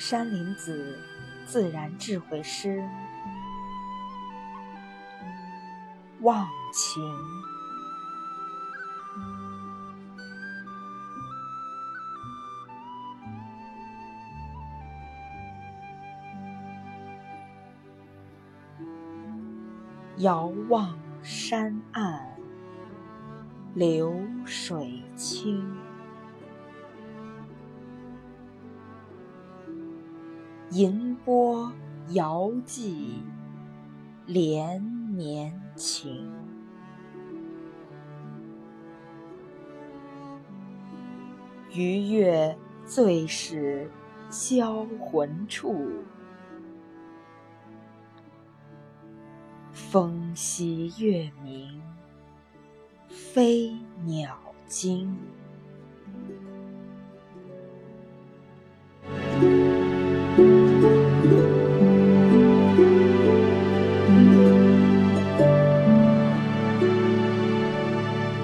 山林子自然智慧诗，忘情。遥望山岸，流水清。银波遥寄连绵情，鱼跃最是销魂处，风息月明飞鸟惊。